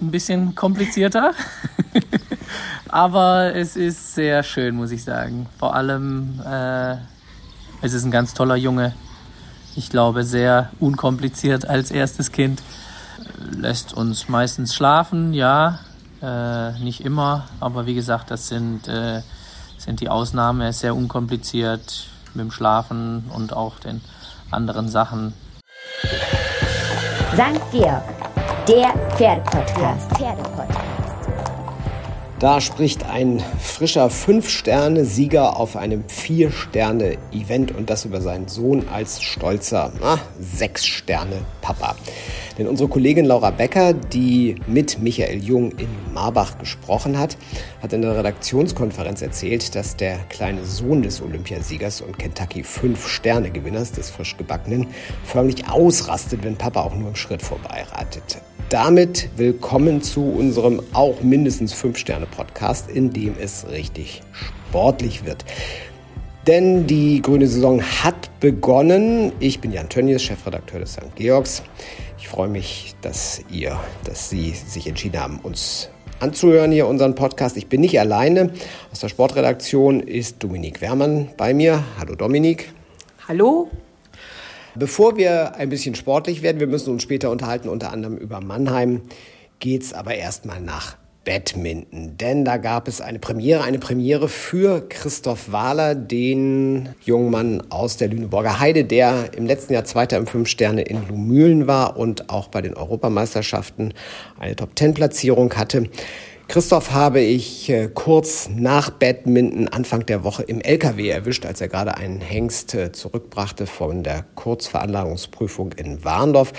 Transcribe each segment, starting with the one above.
ein bisschen komplizierter. Aber es ist sehr schön, muss ich sagen. Vor allem, äh, es ist ein ganz toller Junge. Ich glaube, sehr unkompliziert als erstes Kind. Lässt uns meistens schlafen, ja. Äh, nicht immer, aber wie gesagt, das sind, äh, sind die Ausnahmen. Er ist sehr unkompliziert mit dem Schlafen und auch den anderen Sachen. St. Georg, der Pferdepodcast. Pferdepodcast. Da spricht ein frischer Fünf-Sterne-Sieger auf einem Vier-Sterne-Event und das über seinen Sohn als stolzer Sechs-Sterne-Papa. Denn unsere Kollegin Laura Becker, die mit Michael Jung in Marbach gesprochen hat, hat in der Redaktionskonferenz erzählt, dass der kleine Sohn des Olympiasiegers und Kentucky Fünf-Sterne-Gewinners, des frisch gebackenen, förmlich ausrastet, wenn Papa auch nur im Schritt vorbeireitet. Damit willkommen zu unserem auch mindestens 5-Sterne-Podcast, in dem es richtig sportlich wird. Denn die grüne Saison hat begonnen. Ich bin Jan Tönnies, Chefredakteur des St. Georgs. Ich freue mich, dass ihr, dass Sie sich entschieden haben, uns anzuhören hier unseren Podcast. Ich bin nicht alleine. Aus der Sportredaktion ist Dominik Wermann bei mir. Hallo Dominik. Hallo. Bevor wir ein bisschen sportlich werden, wir müssen uns später unterhalten, unter anderem über Mannheim, geht es aber erstmal nach Badminton. Denn da gab es eine Premiere, eine Premiere für Christoph Wahler, den jungen Mann aus der Lüneburger Heide, der im letzten Jahr Zweiter im Fünf Sterne in Lumülen war und auch bei den Europameisterschaften eine Top-Ten-Platzierung hatte. Christoph habe ich äh, kurz nach Badminton Anfang der Woche im LKW erwischt, als er gerade einen Hengst äh, zurückbrachte von der Kurzveranlagungsprüfung in Warndorf.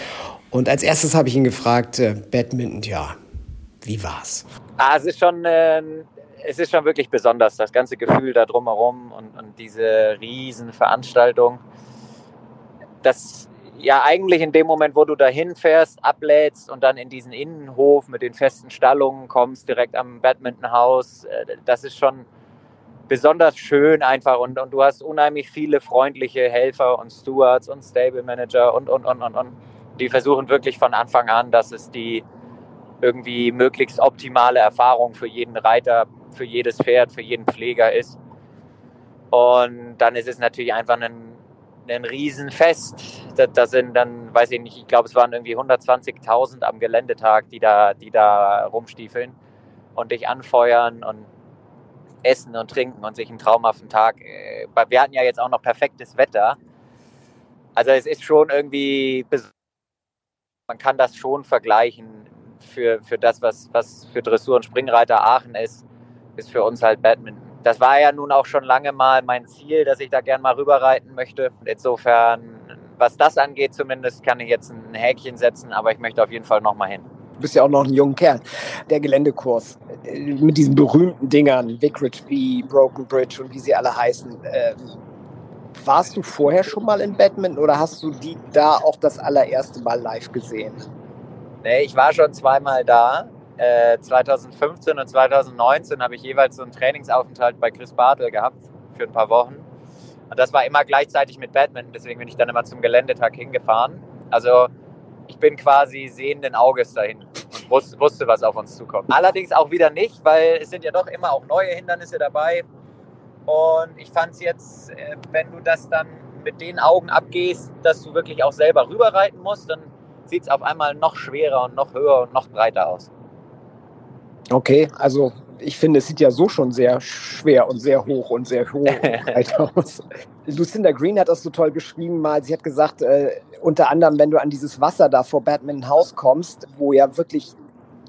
Und als erstes habe ich ihn gefragt, äh, Badminton, ja, wie war's? Ah, es ist schon, äh, es ist schon wirklich besonders, das ganze Gefühl da drumherum und, und diese Riesenveranstaltung. Das ja eigentlich in dem Moment, wo du dahin fährst, ablädst und dann in diesen Innenhof mit den festen Stallungen kommst, direkt am Badmintonhaus, äh, das ist schon besonders schön einfach und, und du hast unheimlich viele freundliche Helfer und Stewards und Stable Manager und, und, und, und, und. Die versuchen wirklich von Anfang an, dass es die irgendwie möglichst optimale Erfahrung für jeden Reiter, für jedes Pferd, für jeden Pfleger ist. Und dann ist es natürlich einfach ein ein Riesenfest. Da, da sind dann, weiß ich nicht, ich glaube, es waren irgendwie 120.000 am Geländetag, die da, die da rumstiefeln und dich anfeuern und essen und trinken und sich einen traumhaften Tag. Äh, wir hatten ja jetzt auch noch perfektes Wetter. Also es ist schon irgendwie, man kann das schon vergleichen für, für das, was, was für Dressur und Springreiter Aachen ist, ist für uns halt Badminton das war ja nun auch schon lange mal mein Ziel, dass ich da gern mal rüberreiten möchte. Insofern, was das angeht zumindest, kann ich jetzt ein Häkchen setzen, aber ich möchte auf jeden Fall noch mal hin. Du bist ja auch noch ein junger Kerl. Der Geländekurs äh, mit diesen berühmten Dingern, Vicarage V, Broken Bridge und wie sie alle heißen. Ähm, warst du vorher schon mal in Badminton oder hast du die da auch das allererste Mal live gesehen? Nee, ich war schon zweimal da. 2015 äh, und 2019 habe ich jeweils so einen Trainingsaufenthalt bei Chris Bartel gehabt für ein paar Wochen. Und das war immer gleichzeitig mit Badminton, deswegen bin ich dann immer zum Geländetag hingefahren. Also ich bin quasi sehenden Auges dahin und wusste, wusste, was auf uns zukommt. Allerdings auch wieder nicht, weil es sind ja doch immer auch neue Hindernisse dabei. Und ich fand es jetzt, äh, wenn du das dann mit den Augen abgehst, dass du wirklich auch selber rüberreiten musst, dann sieht es auf einmal noch schwerer und noch höher und noch breiter aus. Okay, also ich finde, es sieht ja so schon sehr schwer und sehr hoch und sehr hoch aus. Lucinda Green hat das so toll beschrieben mal. Sie hat gesagt, äh, unter anderem, wenn du an dieses Wasser da vor Batman House kommst, wo ja wirklich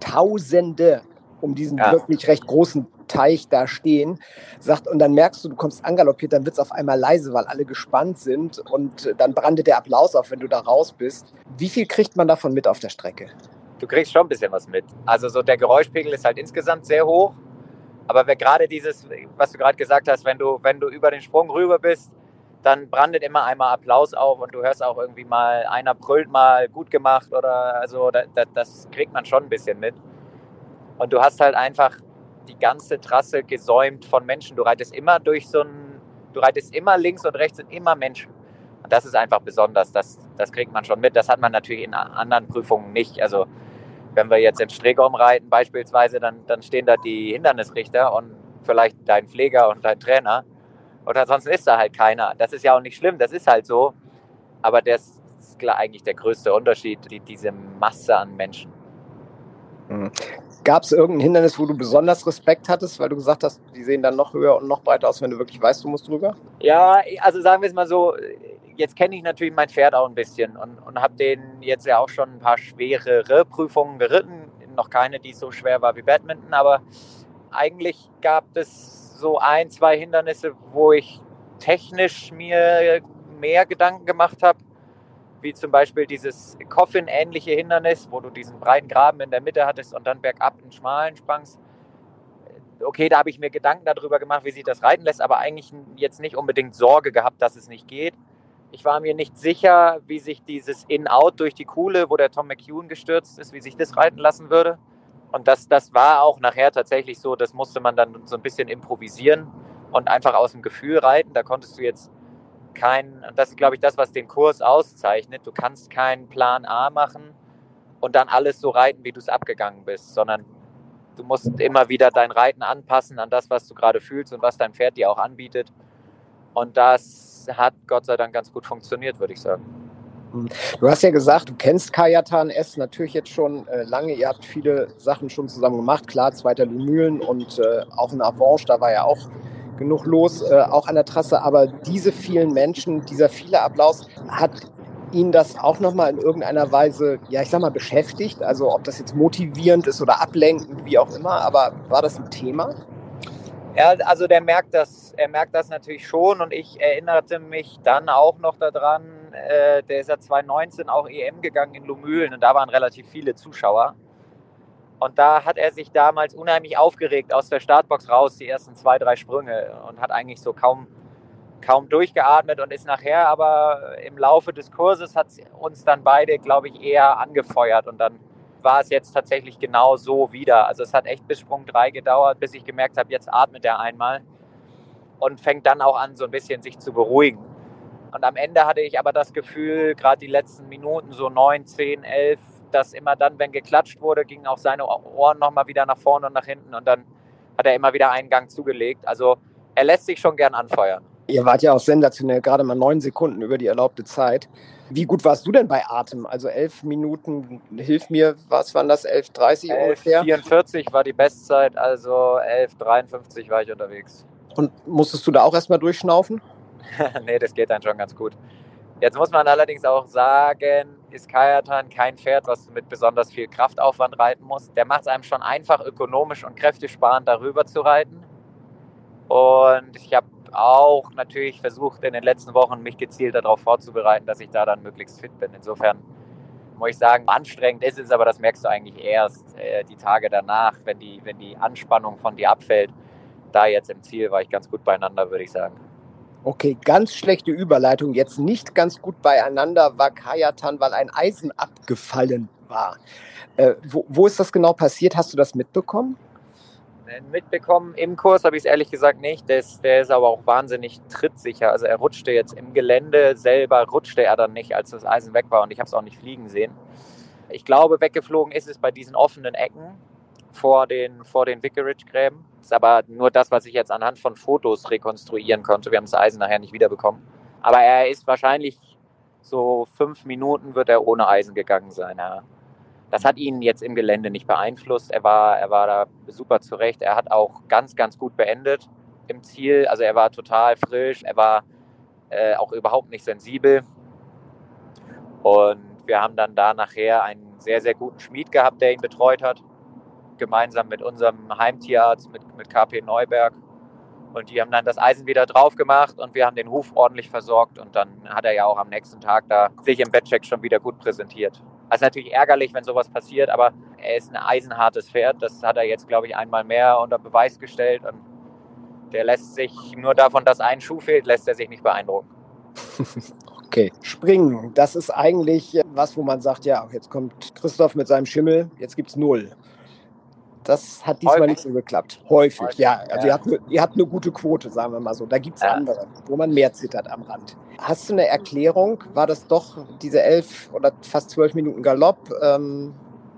Tausende um diesen ja. wirklich recht großen Teich da stehen, sagt, und dann merkst du, du kommst angaloppiert, dann wird es auf einmal leise, weil alle gespannt sind und dann brandet der Applaus auf, wenn du da raus bist. Wie viel kriegt man davon mit auf der Strecke? du kriegst schon ein bisschen was mit. Also so der Geräuschpegel ist halt insgesamt sehr hoch. Aber gerade dieses, was du gerade gesagt hast, wenn du, wenn du über den Sprung rüber bist, dann brandet immer einmal Applaus auf und du hörst auch irgendwie mal, einer brüllt mal gut gemacht oder also das, das kriegt man schon ein bisschen mit. Und du hast halt einfach die ganze Trasse gesäumt von Menschen. Du reitest immer durch so ein, du reitest immer links und rechts sind immer Menschen. Und das ist einfach besonders. Das, das kriegt man schon mit. Das hat man natürlich in anderen Prüfungen nicht. Also wenn wir jetzt in Stregom reiten beispielsweise, dann, dann stehen da die Hindernisrichter und vielleicht dein Pfleger und dein Trainer. Und ansonsten ist da halt keiner. Das ist ja auch nicht schlimm, das ist halt so. Aber das ist eigentlich der größte Unterschied, die, diese Masse an Menschen. Mhm. Gab es irgendein Hindernis, wo du besonders Respekt hattest, weil du gesagt hast, die sehen dann noch höher und noch breiter aus, wenn du wirklich weißt, du musst drüber? Ja, also sagen wir es mal so, jetzt kenne ich natürlich mein Pferd auch ein bisschen und, und habe den jetzt ja auch schon ein paar schwerere Prüfungen geritten. Noch keine, die so schwer war wie Badminton, aber eigentlich gab es so ein, zwei Hindernisse, wo ich technisch mir mehr Gedanken gemacht habe, wie zum Beispiel dieses Coffin-ähnliche Hindernis, wo du diesen breiten Graben in der Mitte hattest und dann bergab einen schmalen sprangst. Okay, da habe ich mir Gedanken darüber gemacht, wie sich das reiten lässt, aber eigentlich jetzt nicht unbedingt Sorge gehabt, dass es nicht geht. Ich war mir nicht sicher, wie sich dieses In-Out durch die Kuhle, wo der Tom McEwen gestürzt ist, wie sich das reiten lassen würde. Und das, das war auch nachher tatsächlich so, das musste man dann so ein bisschen improvisieren und einfach aus dem Gefühl reiten. Da konntest du jetzt kein, das ist glaube ich das, was den Kurs auszeichnet. Du kannst keinen Plan A machen und dann alles so reiten, wie du es abgegangen bist, sondern du musst immer wieder dein Reiten anpassen an das, was du gerade fühlst und was dein Pferd dir auch anbietet. Und das hat Gott sei Dank ganz gut funktioniert, würde ich sagen. Hm. Du hast ja gesagt, du kennst Kajatan S natürlich jetzt schon äh, lange. Ihr habt viele Sachen schon zusammen gemacht. Klar, zweiter Lumülen und äh, auch in Avanche, da war ja auch genug los, äh, auch an der Trasse. Aber diese vielen Menschen, dieser viele Applaus, hat ihn das auch nochmal in irgendeiner Weise, ja, ich sag mal, beschäftigt? Also, ob das jetzt motivierend ist oder ablenkend, wie auch immer. Aber war das ein Thema? Ja, also der merkt das, er merkt das natürlich schon und ich erinnerte mich dann auch noch daran, äh, der ist ja 2019 auch EM gegangen in Lumülen und da waren relativ viele Zuschauer. Und da hat er sich damals unheimlich aufgeregt aus der Startbox raus, die ersten zwei, drei Sprünge und hat eigentlich so kaum, kaum durchgeatmet und ist nachher aber im Laufe des Kurses hat uns dann beide, glaube ich, eher angefeuert und dann war es jetzt tatsächlich genau so wieder. Also es hat echt bis Sprung 3 gedauert, bis ich gemerkt habe, jetzt atmet er einmal und fängt dann auch an, so ein bisschen sich zu beruhigen. Und am Ende hatte ich aber das Gefühl, gerade die letzten Minuten, so 9, 10, 11, dass immer dann, wenn geklatscht wurde, gingen auch seine Ohren nochmal wieder nach vorne und nach hinten und dann hat er immer wieder einen Gang zugelegt. Also er lässt sich schon gern anfeuern. Ihr wart ja auch sensationell, gerade mal neun Sekunden über die erlaubte Zeit. Wie gut warst du denn bei Atem? Also elf Minuten, hilf mir, was waren das, 11.30 11, ungefähr? 44 war die Bestzeit, also 11.53 war ich unterwegs. Und musstest du da auch erstmal durchschnaufen? nee, das geht dann schon ganz gut. Jetzt muss man allerdings auch sagen, ist Kajatan kein Pferd, was du mit besonders viel Kraftaufwand reiten musst. Der macht es einem schon einfach ökonomisch und kräftesparend darüber zu reiten. Und ich habe auch natürlich versucht, in den letzten Wochen mich gezielt darauf vorzubereiten, dass ich da dann möglichst fit bin. Insofern muss ich sagen, anstrengend ist es, aber das merkst du eigentlich erst äh, die Tage danach, wenn die, wenn die Anspannung von dir abfällt. Da jetzt im Ziel war ich ganz gut beieinander, würde ich sagen. Okay, ganz schlechte Überleitung. Jetzt nicht ganz gut beieinander war Kajatan, weil ein Eisen abgefallen war. Äh, wo, wo ist das genau passiert? Hast du das mitbekommen? mitbekommen. Im Kurs habe ich es ehrlich gesagt nicht. Der ist, der ist aber auch wahnsinnig trittsicher. Also er rutschte jetzt im Gelände selber, rutschte er dann nicht, als das Eisen weg war und ich habe es auch nicht fliegen sehen. Ich glaube, weggeflogen ist es bei diesen offenen Ecken vor den, vor den Vicarage-Gräben. Das ist aber nur das, was ich jetzt anhand von Fotos rekonstruieren konnte. Wir haben das Eisen nachher nicht wiederbekommen. Aber er ist wahrscheinlich so fünf Minuten wird er ohne Eisen gegangen sein. Ja. Das hat ihn jetzt im Gelände nicht beeinflusst. Er war, er war da super zurecht. Er hat auch ganz, ganz gut beendet im Ziel. Also er war total frisch. Er war äh, auch überhaupt nicht sensibel. Und wir haben dann da nachher einen sehr, sehr guten Schmied gehabt, der ihn betreut hat. Gemeinsam mit unserem Heimtierarzt, mit, mit KP Neuberg. Und die haben dann das Eisen wieder drauf gemacht und wir haben den Huf ordentlich versorgt. Und dann hat er ja auch am nächsten Tag da sich im Bettcheck schon wieder gut präsentiert. Das ist natürlich ärgerlich, wenn sowas passiert, aber er ist ein eisenhartes Pferd. Das hat er jetzt, glaube ich, einmal mehr unter Beweis gestellt. Und der lässt sich nur davon, dass ein Schuh fehlt, lässt er sich nicht beeindrucken. Okay, springen, das ist eigentlich was, wo man sagt, ja, jetzt kommt Christoph mit seinem Schimmel, jetzt gibt es null. Das hat diesmal Häufig. nicht so geklappt. Häufig, Häufig ja. Also ja. Ihr, habt eine, ihr habt eine gute Quote, sagen wir mal so. Da gibt es ja. andere, wo man mehr zittert am Rand. Hast du eine Erklärung? War das doch diese elf oder fast zwölf Minuten Galopp? Ähm,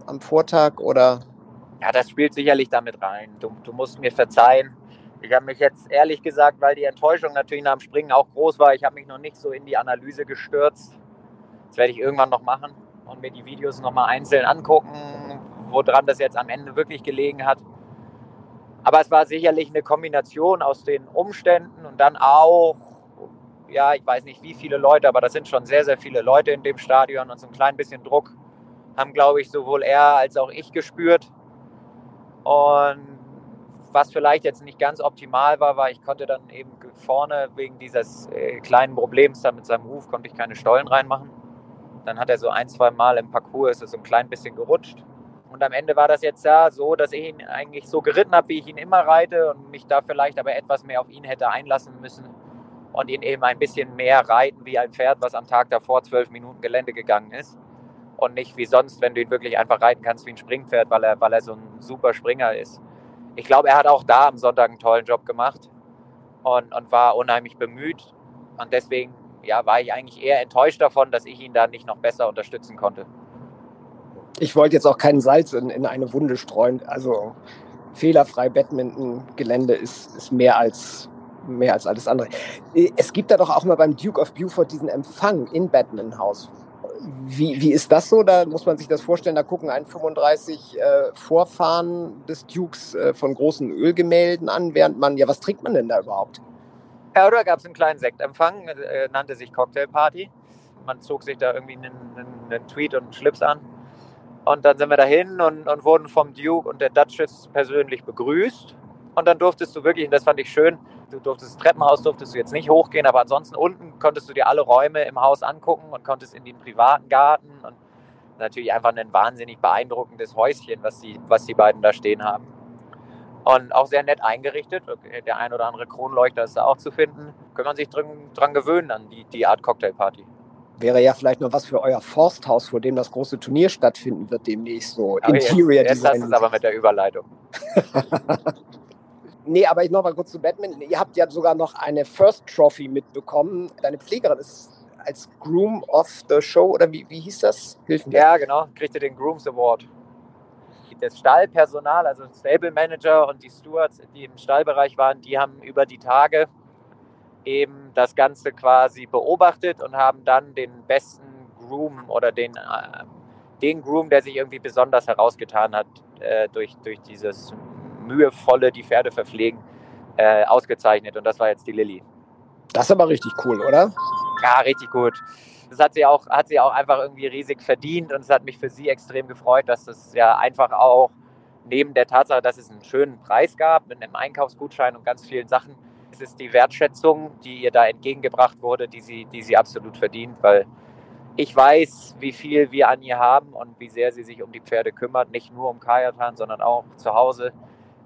am Vortag oder? Ja, das spielt sicherlich damit rein. Du, du musst mir verzeihen. Ich habe mich jetzt ehrlich gesagt, weil die Enttäuschung natürlich nach dem Springen auch groß war, ich habe mich noch nicht so in die Analyse gestürzt. Das werde ich irgendwann noch machen und mir die Videos nochmal einzeln angucken, woran das jetzt am Ende wirklich gelegen hat. Aber es war sicherlich eine Kombination aus den Umständen und dann auch, ja, ich weiß nicht wie viele Leute, aber das sind schon sehr, sehr viele Leute in dem Stadion und so ein klein bisschen Druck haben, glaube ich, sowohl er als auch ich gespürt. Und was vielleicht jetzt nicht ganz optimal war, war, ich konnte dann eben vorne wegen dieses äh, kleinen Problems da mit seinem Ruf, konnte ich keine Stollen reinmachen. Dann hat er so ein, zwei Mal im Parcours ist es so ein klein bisschen gerutscht. Und am Ende war das jetzt ja so, dass ich ihn eigentlich so geritten habe, wie ich ihn immer reite und mich da vielleicht aber etwas mehr auf ihn hätte einlassen müssen und ihn eben ein bisschen mehr reiten wie ein Pferd, was am Tag davor zwölf Minuten Gelände gegangen ist. Und nicht wie sonst, wenn du ihn wirklich einfach reiten kannst wie ein Springpferd, weil er, weil er so ein super Springer ist ich glaube, er hat auch da am Sonntag einen tollen Job gemacht und, und war unheimlich bemüht. Und deswegen ja, war ich eigentlich eher enttäuscht davon, dass ich ihn da nicht noch besser unterstützen konnte. Ich wollte jetzt auch keinen Salz in, in eine Wunde streuen. Also fehlerfrei Badminton-Gelände ist, ist mehr als mehr als alles andere. Es gibt da doch auch mal beim Duke of Beaufort diesen Empfang in Badminton House, wie, wie ist das so? Da muss man sich das vorstellen, da gucken ein 35 äh, Vorfahren des Dukes äh, von großen Ölgemälden an, während man, ja, was trinkt man denn da überhaupt? Ja, da gab es einen kleinen Sektempfang, äh, nannte sich Cocktailparty. Man zog sich da irgendwie einen, einen, einen, Tweet und einen Schlips an. Und dann sind wir dahin und, und wurden vom Duke und der Duchess persönlich begrüßt. Und dann durftest du wirklich, und das fand ich schön, du durftest das Treppenhaus durftest du jetzt nicht hochgehen, aber ansonsten unten konntest du dir alle Räume im Haus angucken und konntest in den privaten Garten und natürlich einfach ein wahnsinnig beeindruckendes Häuschen, was die, was die beiden da stehen haben. Und auch sehr nett eingerichtet. Der ein oder andere Kronleuchter ist da auch zu finden. Kann man sich dran, dran gewöhnen an die, die Art Cocktailparty. Wäre ja vielleicht noch was für euer Forsthaus, vor dem das große Turnier stattfinden wird demnächst so. Aber Interior jetzt, Design. Jetzt hast es aber mit der Überleitung. Nee, aber ich noch mal kurz zu Badminton. Ihr habt ja sogar noch eine First Trophy mitbekommen. Deine Pflegerin ist als Groom of the Show oder wie, wie hieß das? Hilf mir. Ja, genau. Kriegte den Grooms Award. Das Stallpersonal, also Stable Manager und die Stewards, die im Stallbereich waren, die haben über die Tage eben das Ganze quasi beobachtet und haben dann den besten Groom oder den, äh, den Groom, der sich irgendwie besonders herausgetan hat äh, durch, durch dieses mühevolle die Pferde verpflegen, äh, ausgezeichnet. Und das war jetzt die Lilly. Das ist aber richtig cool, oder? Ja, richtig gut. Das hat sie auch, hat sie auch einfach irgendwie riesig verdient und es hat mich für sie extrem gefreut, dass es ja einfach auch neben der Tatsache, dass es einen schönen Preis gab mit einem Einkaufsgutschein und ganz vielen Sachen, es ist die Wertschätzung, die ihr da entgegengebracht wurde, die sie, die sie absolut verdient, weil ich weiß, wie viel wir an ihr haben und wie sehr sie sich um die Pferde kümmert, nicht nur um Kajatan, sondern auch zu Hause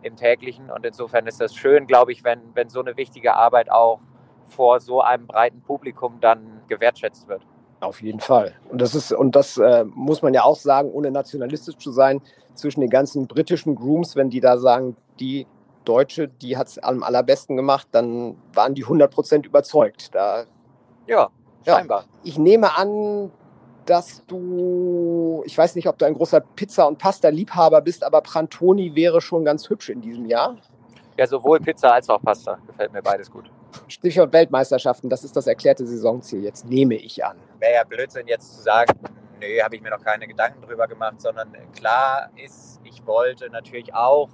im täglichen. Und insofern ist das schön, glaube ich, wenn, wenn so eine wichtige Arbeit auch vor so einem breiten Publikum dann gewertschätzt wird. Auf jeden Fall. Und das ist, und das äh, muss man ja auch sagen, ohne nationalistisch zu sein, zwischen den ganzen britischen Grooms, wenn die da sagen, die Deutsche, die hat es am allerbesten gemacht, dann waren die 100% überzeugt. Da, ja, scheinbar. Ja. Ich nehme an, dass du, ich weiß nicht, ob du ein großer Pizza- und Pasta-Liebhaber bist, aber Prantoni wäre schon ganz hübsch in diesem Jahr. Ja, sowohl Pizza als auch Pasta. Gefällt mir beides gut. Stichwort Weltmeisterschaften, das ist das erklärte Saisonziel jetzt, nehme ich an. Wäre ja Blödsinn jetzt zu sagen, nö, habe ich mir noch keine Gedanken drüber gemacht, sondern klar ist, ich wollte natürlich auch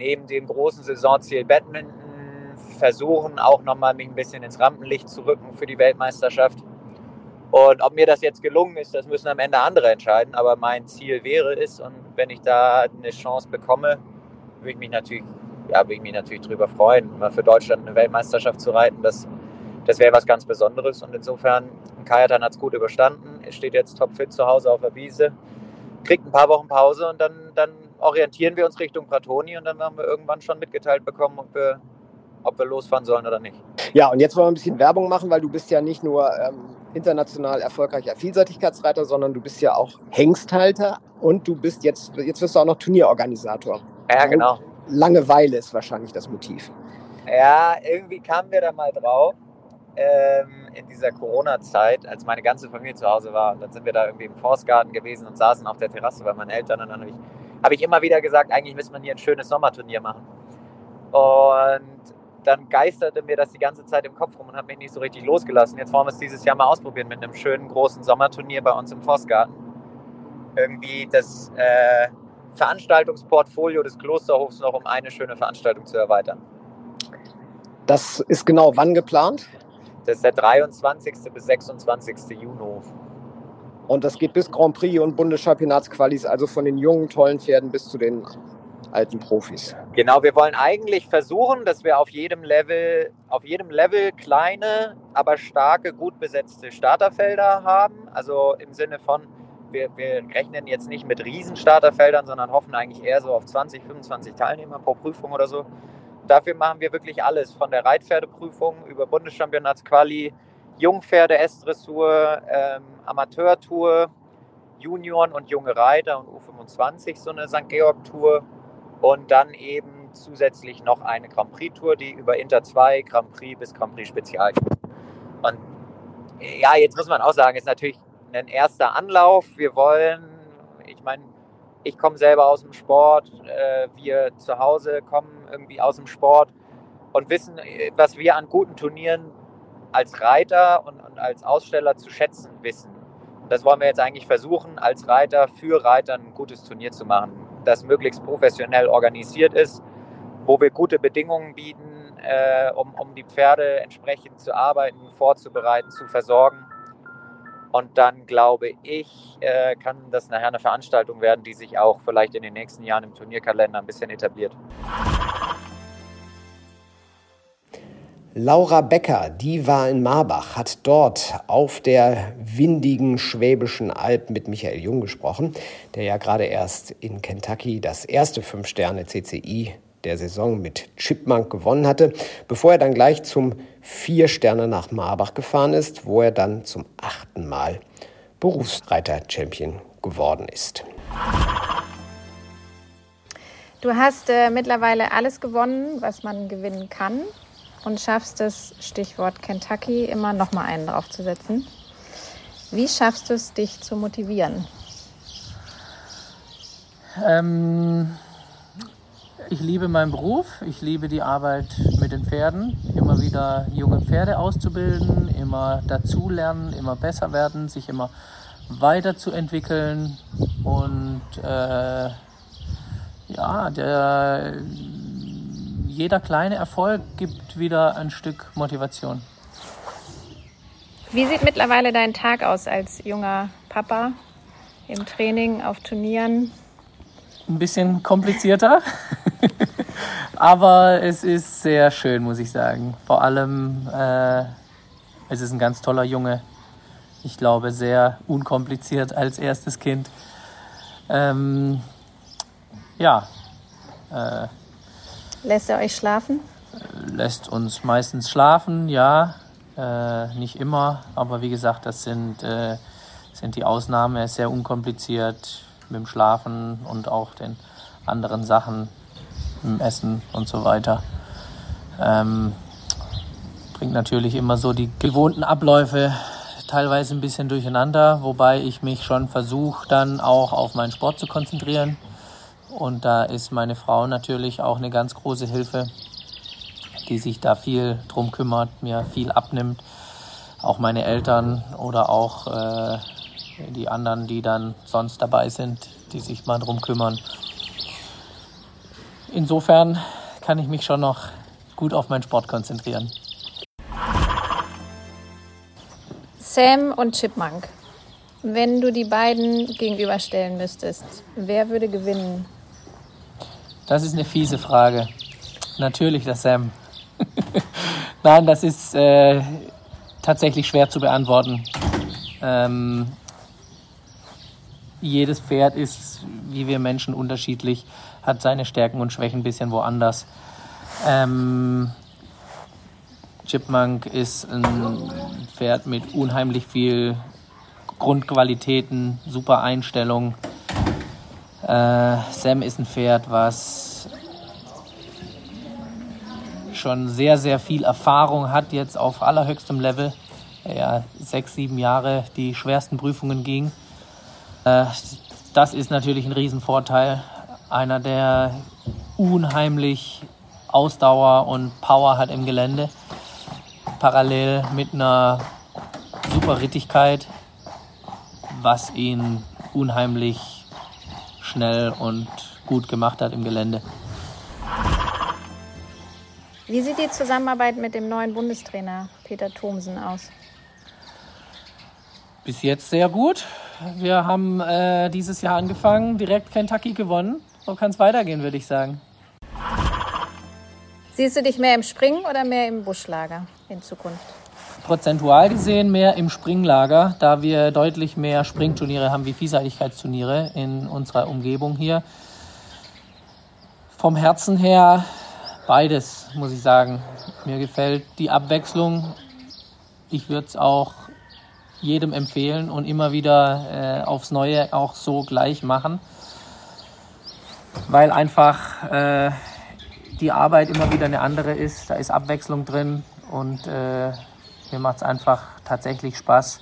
neben dem großen Saisonziel Badminton versuchen, auch nochmal mich ein bisschen ins Rampenlicht zu rücken für die Weltmeisterschaft. Und ob mir das jetzt gelungen ist, das müssen am Ende andere entscheiden. Aber mein Ziel wäre es, und wenn ich da eine Chance bekomme, würde ich mich natürlich, ja, würde ich mich natürlich drüber freuen, mal für Deutschland eine Weltmeisterschaft zu reiten. Das, das wäre was ganz Besonderes. Und insofern, Kajatan hat es gut überstanden. Er steht jetzt topfit zu Hause auf der Wiese, kriegt ein paar Wochen Pause und dann, dann orientieren wir uns Richtung Pratoni und dann werden wir irgendwann schon mitgeteilt bekommen, ob wir, ob wir losfahren sollen oder nicht. Ja, und jetzt wollen wir ein bisschen Werbung machen, weil du bist ja nicht nur ähm, international erfolgreicher Vielseitigkeitsreiter, sondern du bist ja auch Hengsthalter und du bist jetzt, jetzt wirst du auch noch Turnierorganisator. Ja, genau. Langeweile ist wahrscheinlich das Motiv. Ja, irgendwie kamen wir da mal drauf. Ähm, in dieser Corona-Zeit, als meine ganze Familie zu Hause war. Und dann sind wir da irgendwie im Forstgarten gewesen und saßen auf der Terrasse bei meinen Eltern. Und dann habe ich, hab ich immer wieder gesagt, eigentlich müsste man hier ein schönes Sommerturnier machen. Und dann geisterte mir das die ganze Zeit im Kopf rum und hat mich nicht so richtig losgelassen. Jetzt wollen wir es dieses Jahr mal ausprobieren mit einem schönen großen Sommerturnier bei uns im Forstgarten. Irgendwie das äh, Veranstaltungsportfolio des Klosterhofs noch um eine schöne Veranstaltung zu erweitern. Das ist genau wann geplant? Das ist der 23. bis 26. Juni. Und das geht bis Grand Prix und Bundeschampionatsqualis, also von den jungen, tollen Pferden bis zu den alten Profis. Genau, wir wollen eigentlich versuchen, dass wir auf jedem Level, auf jedem Level kleine, aber starke, gut besetzte Starterfelder haben. Also im Sinne von, wir, wir rechnen jetzt nicht mit riesen Starterfeldern, sondern hoffen eigentlich eher so auf 20, 25 Teilnehmer pro Prüfung oder so. Dafür machen wir wirklich alles, von der Reitpferdeprüfung über Bundeschampionatsquali, Jungpferde, S-Dressur, ähm, Amateurtour, Junioren und junge Reiter und U25 so eine St. Georg-Tour und dann eben zusätzlich noch eine Grand Prix-Tour, die über Inter 2, Grand Prix bis Grand Prix Spezial geht. Und ja, jetzt muss man auch sagen, ist natürlich ein erster Anlauf. Wir wollen, ich meine, ich komme selber aus dem Sport, äh, wir zu Hause kommen irgendwie aus dem Sport und wissen, was wir an guten Turnieren als Reiter und, und als Aussteller zu schätzen wissen. Das wollen wir jetzt eigentlich versuchen, als Reiter für Reiter ein gutes Turnier zu machen das möglichst professionell organisiert ist, wo wir gute Bedingungen bieten, äh, um, um die Pferde entsprechend zu arbeiten, vorzubereiten, zu versorgen. Und dann glaube ich, äh, kann das nachher eine Veranstaltung werden, die sich auch vielleicht in den nächsten Jahren im Turnierkalender ein bisschen etabliert. Laura Becker, die war in Marbach, hat dort auf der windigen Schwäbischen Alb mit Michael Jung gesprochen, der ja gerade erst in Kentucky das erste Fünf-Sterne-CCI der Saison mit Chipmunk gewonnen hatte, bevor er dann gleich zum Vier-Sterne nach Marbach gefahren ist, wo er dann zum achten Mal Berufsreiter-Champion geworden ist. Du hast äh, mittlerweile alles gewonnen, was man gewinnen kann und schaffst es, Stichwort Kentucky, immer noch mal einen draufzusetzen. Wie schaffst du es, dich zu motivieren? Ähm, ich liebe meinen Beruf, ich liebe die Arbeit mit den Pferden, immer wieder junge Pferde auszubilden, immer dazulernen, immer besser werden, sich immer weiterzuentwickeln und äh, ja, der jeder kleine Erfolg gibt wieder ein Stück Motivation. Wie sieht mittlerweile dein Tag aus als junger Papa im Training, auf Turnieren? Ein bisschen komplizierter, aber es ist sehr schön, muss ich sagen. Vor allem, äh, es ist ein ganz toller Junge. Ich glaube, sehr unkompliziert als erstes Kind. Ähm, ja, äh, Lässt er euch schlafen? Lässt uns meistens schlafen, ja. Äh, nicht immer, aber wie gesagt, das sind, äh, sind die Ausnahmen. Er ist sehr unkompliziert mit dem Schlafen und auch den anderen Sachen, mit dem Essen und so weiter. Ähm, bringt natürlich immer so die gewohnten Abläufe teilweise ein bisschen durcheinander, wobei ich mich schon versuche, dann auch auf meinen Sport zu konzentrieren. Und da ist meine Frau natürlich auch eine ganz große Hilfe, die sich da viel drum kümmert, mir viel abnimmt. Auch meine Eltern oder auch äh, die anderen, die dann sonst dabei sind, die sich mal drum kümmern. Insofern kann ich mich schon noch gut auf meinen Sport konzentrieren. Sam und Chipmunk. Wenn du die beiden gegenüberstellen müsstest, wer würde gewinnen? Das ist eine fiese Frage. Natürlich der Sam. Nein, das ist äh, tatsächlich schwer zu beantworten. Ähm, jedes Pferd ist, wie wir Menschen, unterschiedlich, hat seine Stärken und Schwächen ein bisschen woanders. Ähm, Chipmunk ist ein Pferd mit unheimlich viel Grundqualitäten, super Einstellung, äh, Sam ist ein Pferd, was schon sehr, sehr viel Erfahrung hat, jetzt auf allerhöchstem Level. ja, sechs, sieben Jahre die schwersten Prüfungen ging. Äh, das ist natürlich ein Riesenvorteil. Einer, der unheimlich Ausdauer und Power hat im Gelände. Parallel mit einer super Rittigkeit, was ihn unheimlich schnell und gut gemacht hat im Gelände. Wie sieht die Zusammenarbeit mit dem neuen Bundestrainer Peter Thomsen aus? Bis jetzt sehr gut. Wir haben äh, dieses Jahr angefangen, direkt Kentucky gewonnen. So kann es weitergehen, würde ich sagen. Siehst du dich mehr im Springen oder mehr im Buschlager in Zukunft? Prozentual gesehen mehr im Springlager, da wir deutlich mehr Springturniere haben wie Vielseitigkeitsturniere in unserer Umgebung hier. Vom Herzen her beides, muss ich sagen. Mir gefällt die Abwechslung. Ich würde es auch jedem empfehlen und immer wieder äh, aufs Neue auch so gleich machen, weil einfach äh, die Arbeit immer wieder eine andere ist. Da ist Abwechslung drin und äh, mir macht es einfach tatsächlich Spaß,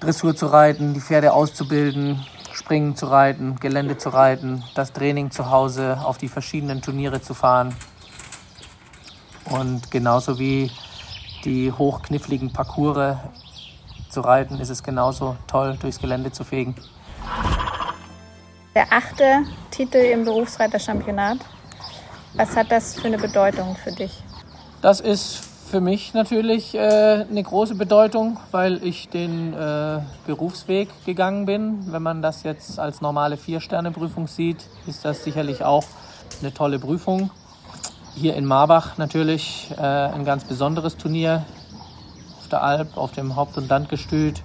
Dressur zu reiten, die Pferde auszubilden, Springen zu reiten, Gelände zu reiten, das Training zu Hause, auf die verschiedenen Turniere zu fahren. Und genauso wie die hochkniffligen Parcours zu reiten, ist es genauso toll, durchs Gelände zu fegen. Der achte Titel im Berufsreiterchampionat. Was hat das für eine Bedeutung für dich? Das ist für mich natürlich äh, eine große Bedeutung, weil ich den äh, Berufsweg gegangen bin. Wenn man das jetzt als normale Vier-Sterne-Prüfung sieht, ist das sicherlich auch eine tolle Prüfung. Hier in Marbach natürlich äh, ein ganz besonderes Turnier auf der Alp, auf dem Haupt- und Landgestüt.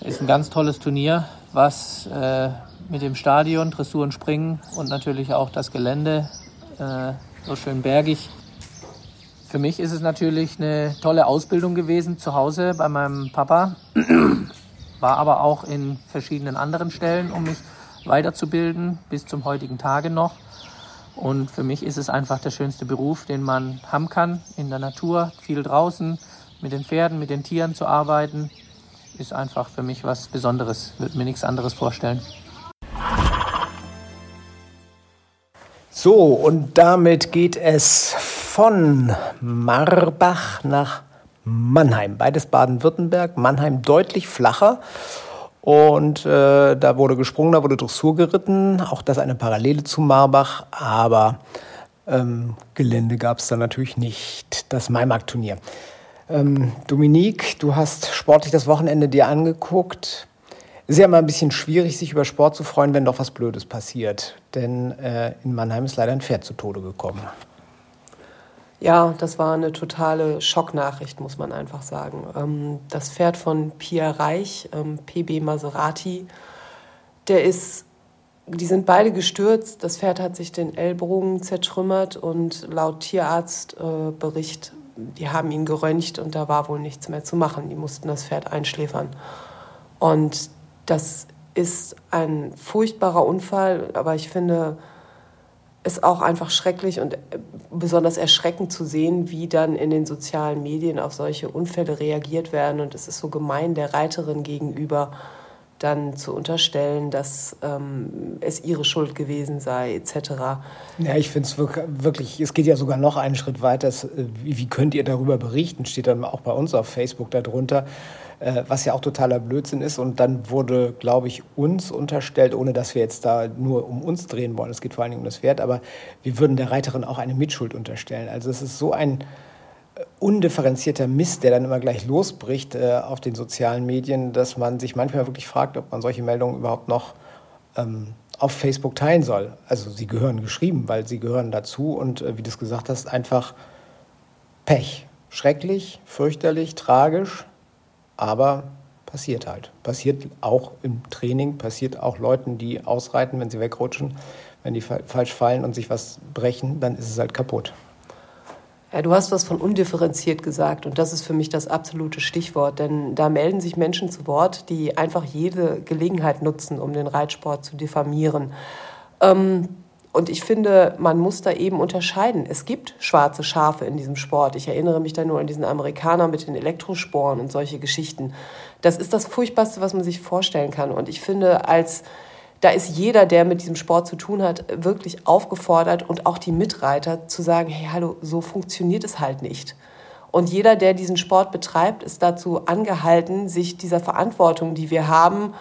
Ist ein ganz tolles Turnier, was äh, mit dem Stadion, Dressur und Springen und natürlich auch das Gelände äh, so schön bergig. Für mich ist es natürlich eine tolle Ausbildung gewesen zu Hause bei meinem Papa, war aber auch in verschiedenen anderen Stellen, um mich weiterzubilden, bis zum heutigen Tage noch. Und für mich ist es einfach der schönste Beruf, den man haben kann, in der Natur, viel draußen, mit den Pferden, mit den Tieren zu arbeiten, ist einfach für mich was Besonderes, würde mir nichts anderes vorstellen. So, und damit geht es von Marbach nach Mannheim. Beides Baden-Württemberg, Mannheim deutlich flacher. Und äh, da wurde gesprungen, da wurde Dressur geritten. Auch das eine Parallele zu Marbach. Aber ähm, Gelände gab es da natürlich nicht. Das Maimarkt-Turnier. Ähm, Dominique, du hast sportlich das Wochenende dir angeguckt. Es ist ja immer ein bisschen schwierig, sich über Sport zu freuen, wenn doch was Blödes passiert. Denn äh, in Mannheim ist leider ein Pferd zu Tode gekommen. Ja, das war eine totale Schocknachricht, muss man einfach sagen. Ähm, das Pferd von Pia Reich, ähm, PB Maserati, der ist, die sind beide gestürzt. Das Pferd hat sich den Ellbogen zertrümmert und laut Tierarztbericht, äh, die haben ihn geröntgt und da war wohl nichts mehr zu machen. Die mussten das Pferd einschläfern. Und das ist ein furchtbarer Unfall, aber ich finde, ist auch einfach schrecklich und äh, besonders erschreckend zu sehen, wie dann in den sozialen Medien auf solche Unfälle reagiert werden. Und es ist so gemein der Reiterin gegenüber, dann zu unterstellen, dass ähm, es ihre Schuld gewesen sei, etc. Ja, ich finde es wirklich, es geht ja sogar noch einen Schritt weiter. Äh, wie könnt ihr darüber berichten? Steht dann auch bei uns auf Facebook darunter äh, was ja auch totaler Blödsinn ist. Und dann wurde, glaube ich, uns unterstellt, ohne dass wir jetzt da nur um uns drehen wollen, es geht vor allen Dingen um das Pferd, aber wir würden der Reiterin auch eine Mitschuld unterstellen. Also es ist so ein äh, undifferenzierter Mist, der dann immer gleich losbricht äh, auf den sozialen Medien, dass man sich manchmal wirklich fragt, ob man solche Meldungen überhaupt noch ähm, auf Facebook teilen soll. Also sie gehören geschrieben, weil sie gehören dazu und äh, wie du es gesagt hast, einfach Pech. Schrecklich, fürchterlich, tragisch, aber passiert halt. Passiert auch im Training, passiert auch Leuten, die ausreiten, wenn sie wegrutschen. Wenn die falsch fallen und sich was brechen, dann ist es halt kaputt. Ja, du hast was von undifferenziert gesagt und das ist für mich das absolute Stichwort, denn da melden sich Menschen zu Wort, die einfach jede Gelegenheit nutzen, um den Reitsport zu diffamieren. Ähm, Und ich finde, man muss da eben unterscheiden. Es gibt schwarze Schafe in diesem Sport. Ich erinnere mich da nur an diesen Amerikaner mit den Elektrosporen und solche Geschichten. Das ist das Furchtbarste, was man sich vorstellen kann. Und ich finde, als da ist jeder, der mit diesem Sport zu tun hat, wirklich aufgefordert und auch die Mitreiter zu sagen, hey, hallo, so funktioniert es halt nicht. Und jeder, der diesen Sport betreibt, ist dazu angehalten, sich dieser Verantwortung, die wir haben,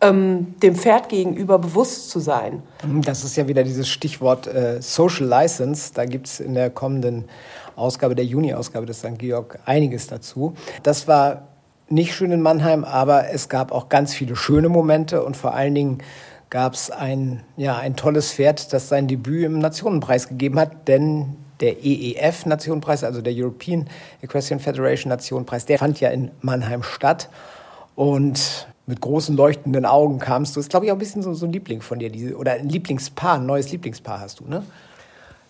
ähm, dem Pferd gegenüber bewusst zu sein. Das ist ja wieder dieses Stichwort äh, Social License. Da gibt es in der kommenden Ausgabe, der Juni-Ausgabe des St. Georg, einiges dazu. Das war nicht schön in Mannheim, aber es gab auch ganz viele schöne Momente und vor allen Dingen gab es ein, ja, ein tolles Pferd, das sein Debüt im Nationenpreis gegeben hat, denn der EEF Nationenpreis, also der European Equestrian Federation Nationenpreis, der fand ja in Mannheim statt. Und mit großen leuchtenden Augen kamst du. Das ist, glaube ich, auch ein bisschen so, so ein Liebling von dir. Diese, oder ein Lieblingspaar, ein neues Lieblingspaar hast du, ne?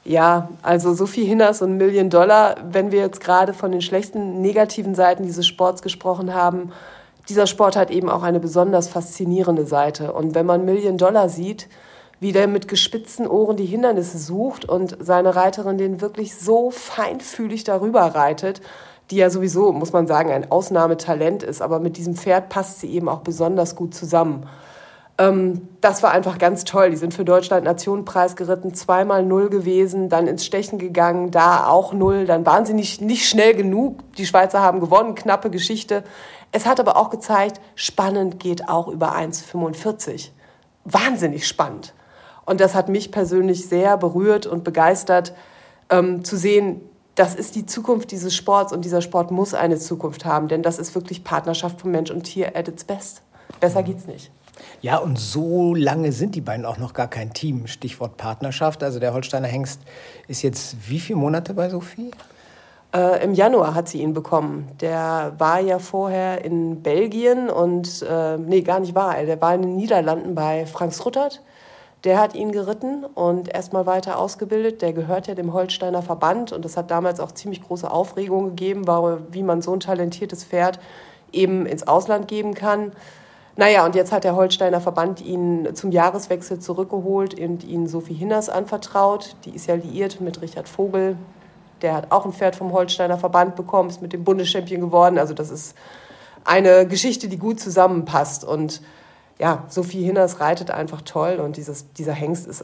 Ja, also Sophie Hinners und Million Dollar, wenn wir jetzt gerade von den schlechten, negativen Seiten dieses Sports gesprochen haben, dieser Sport hat eben auch eine besonders faszinierende Seite. Und wenn man Million Dollar sieht, wie der mit gespitzten Ohren die Hindernisse sucht und seine Reiterin den wirklich so feinfühlig darüber reitet, die ja sowieso, muss man sagen, ein Ausnahmetalent ist, aber mit diesem Pferd passt sie eben auch besonders gut zusammen. Ähm, das war einfach ganz toll. Die sind für Deutschland Nationenpreis geritten, zweimal Null gewesen, dann ins Stechen gegangen, da auch Null. Dann waren sie nicht, nicht schnell genug. Die Schweizer haben gewonnen, knappe Geschichte. Es hat aber auch gezeigt, spannend geht auch über 1,45. Wahnsinnig spannend. Und das hat mich persönlich sehr berührt und begeistert, ähm, zu sehen, das ist die Zukunft dieses Sports und dieser Sport muss eine Zukunft haben, denn das ist wirklich Partnerschaft von Mensch und Tier at its best. Besser geht's nicht. Ja, und so lange sind die beiden auch noch gar kein Team. Stichwort Partnerschaft. Also der Holsteiner Hengst ist jetzt wie viele Monate bei Sophie? Äh, Im Januar hat sie ihn bekommen. Der war ja vorher in Belgien und, äh, nee, gar nicht war er. Der war in den Niederlanden bei Franks Ruttert. Der hat ihn geritten und erstmal weiter ausgebildet. Der gehört ja dem Holsteiner Verband und das hat damals auch ziemlich große Aufregung gegeben, wie man so ein talentiertes Pferd eben ins Ausland geben kann. Naja, und jetzt hat der Holsteiner Verband ihn zum Jahreswechsel zurückgeholt und ihn Sophie Hinners anvertraut. Die ist ja liiert mit Richard Vogel, der hat auch ein Pferd vom Holsteiner Verband bekommen, ist mit dem Bundeschampion geworden. Also das ist eine Geschichte, die gut zusammenpasst. Und ja, Sophie Hinners reitet einfach toll und dieses, dieser Hengst ist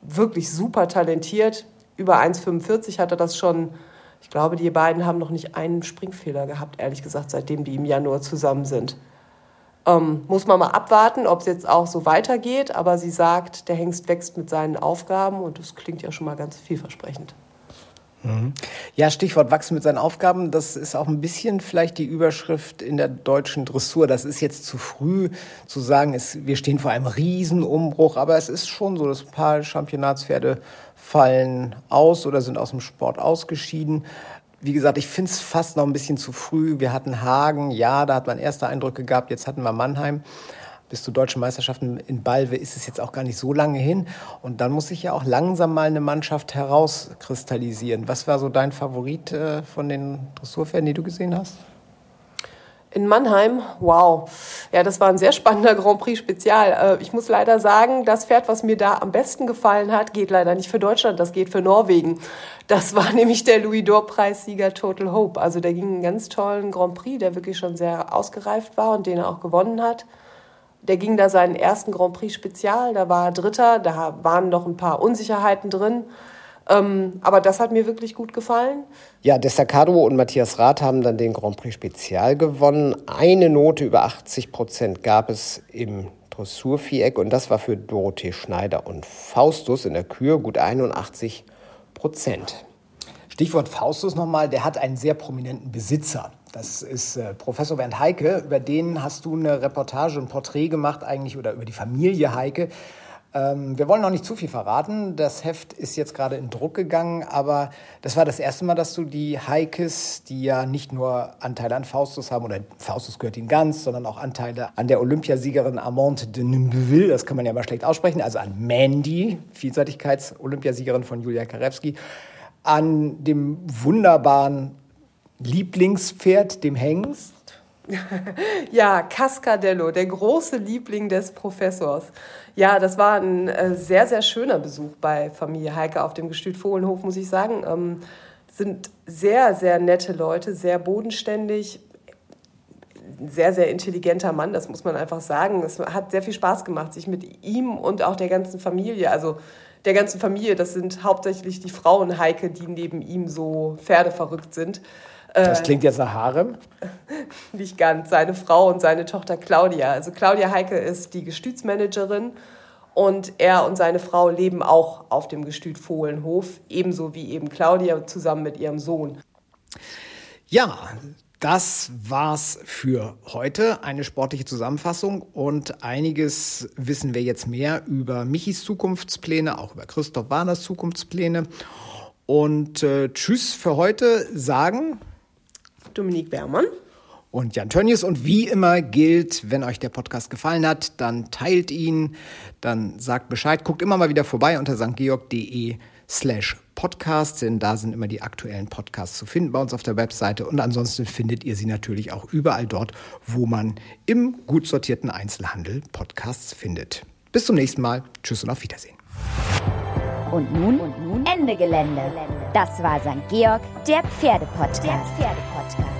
wirklich super talentiert. Über 1,45 hat er das schon. Ich glaube, die beiden haben noch nicht einen Springfehler gehabt, ehrlich gesagt, seitdem die im Januar zusammen sind. Ähm, muss man mal abwarten, ob es jetzt auch so weitergeht. Aber sie sagt, der Hengst wächst mit seinen Aufgaben und das klingt ja schon mal ganz vielversprechend. Mhm. Ja, Stichwort wachsen mit seinen Aufgaben. Das ist auch ein bisschen vielleicht die Überschrift in der deutschen Dressur. Das ist jetzt zu früh zu sagen, es, wir stehen vor einem Riesenumbruch, aber es ist schon so, dass ein paar Championatspferde fallen aus oder sind aus dem Sport ausgeschieden. Wie gesagt, ich finde es fast noch ein bisschen zu früh. Wir hatten Hagen, ja, da hat man erste Eindrücke gehabt, jetzt hatten wir Mannheim bis zu deutschen Meisterschaften in Balve ist es jetzt auch gar nicht so lange hin. Und dann muss sich ja auch langsam mal eine Mannschaft herauskristallisieren. Was war so dein Favorit äh, von den Dressurpferden, die du gesehen hast? In Mannheim, wow. Ja, das war ein sehr spannender Grand Prix Spezial. Äh, ich muss leider sagen, das Pferd, was mir da am besten gefallen hat, geht leider nicht für Deutschland, das geht für Norwegen. Das war nämlich der Louis Dor Preissieger Total Hope. Also der ging einen ganz tollen Grand Prix, der wirklich schon sehr ausgereift war und den er auch gewonnen hat. Der ging da seinen ersten Grand Prix Spezial, da war er Dritter, da waren noch ein paar Unsicherheiten drin. Ähm, aber das hat mir wirklich gut gefallen. Ja, Destacado und Matthias Rath haben dann den Grand Prix Spezial gewonnen. Eine Note über 80 Prozent gab es im Dressurviereck und das war für Dorothee Schneider und Faustus in der Kür gut 81 Prozent. Stichwort Faustus nochmal, der hat einen sehr prominenten Besitzer. Das ist äh, Professor Bernd Heike. Über den hast du eine Reportage, ein Porträt gemacht eigentlich oder über die Familie Heike. Ähm, wir wollen noch nicht zu viel verraten. Das Heft ist jetzt gerade in Druck gegangen, aber das war das erste Mal, dass du die Heikes, die ja nicht nur Anteile an Faustus haben, oder Faustus gehört ihnen ganz, sondern auch Anteile an der Olympiasiegerin Amante de Neuville, das kann man ja mal schlecht aussprechen, also an Mandy, Vielseitigkeits-Olympiasiegerin von Julia Karewski, an dem wunderbaren Lieblingspferd, dem Hengst? ja, Cascadello, der große Liebling des Professors. Ja, das war ein äh, sehr, sehr schöner Besuch bei Familie Heike auf dem Gestüt Fohlenhof, muss ich sagen. Ähm, sind sehr, sehr nette Leute, sehr bodenständig, sehr, sehr intelligenter Mann, das muss man einfach sagen. Es hat sehr viel Spaß gemacht, sich mit ihm und auch der ganzen Familie, also der ganzen Familie, das sind hauptsächlich die Frauen Heike, die neben ihm so pferdeverrückt sind, das klingt jetzt nach Harem. Nicht ganz. Seine Frau und seine Tochter Claudia. Also Claudia Heike ist die Gestütsmanagerin und er und seine Frau leben auch auf dem Gestüt Fohlenhof, ebenso wie eben Claudia zusammen mit ihrem Sohn. Ja, das war's für heute. Eine sportliche Zusammenfassung und einiges wissen wir jetzt mehr über Michis Zukunftspläne, auch über Christoph Warners Zukunftspläne. Und äh, Tschüss für heute sagen Dominique Bermann. Und Jan Tönnies. Und wie immer gilt, wenn euch der Podcast gefallen hat, dann teilt ihn, dann sagt Bescheid. Guckt immer mal wieder vorbei unter stgeorg.de slash Podcast, denn da sind immer die aktuellen Podcasts zu finden bei uns auf der Webseite. Und ansonsten findet ihr sie natürlich auch überall dort, wo man im gut sortierten Einzelhandel Podcasts findet. Bis zum nächsten Mal. Tschüss und auf Wiedersehen. Und nun, und nun Ende Gelände. Das war St. Georg, der Pferdepodcast. Der Pferdepodcast.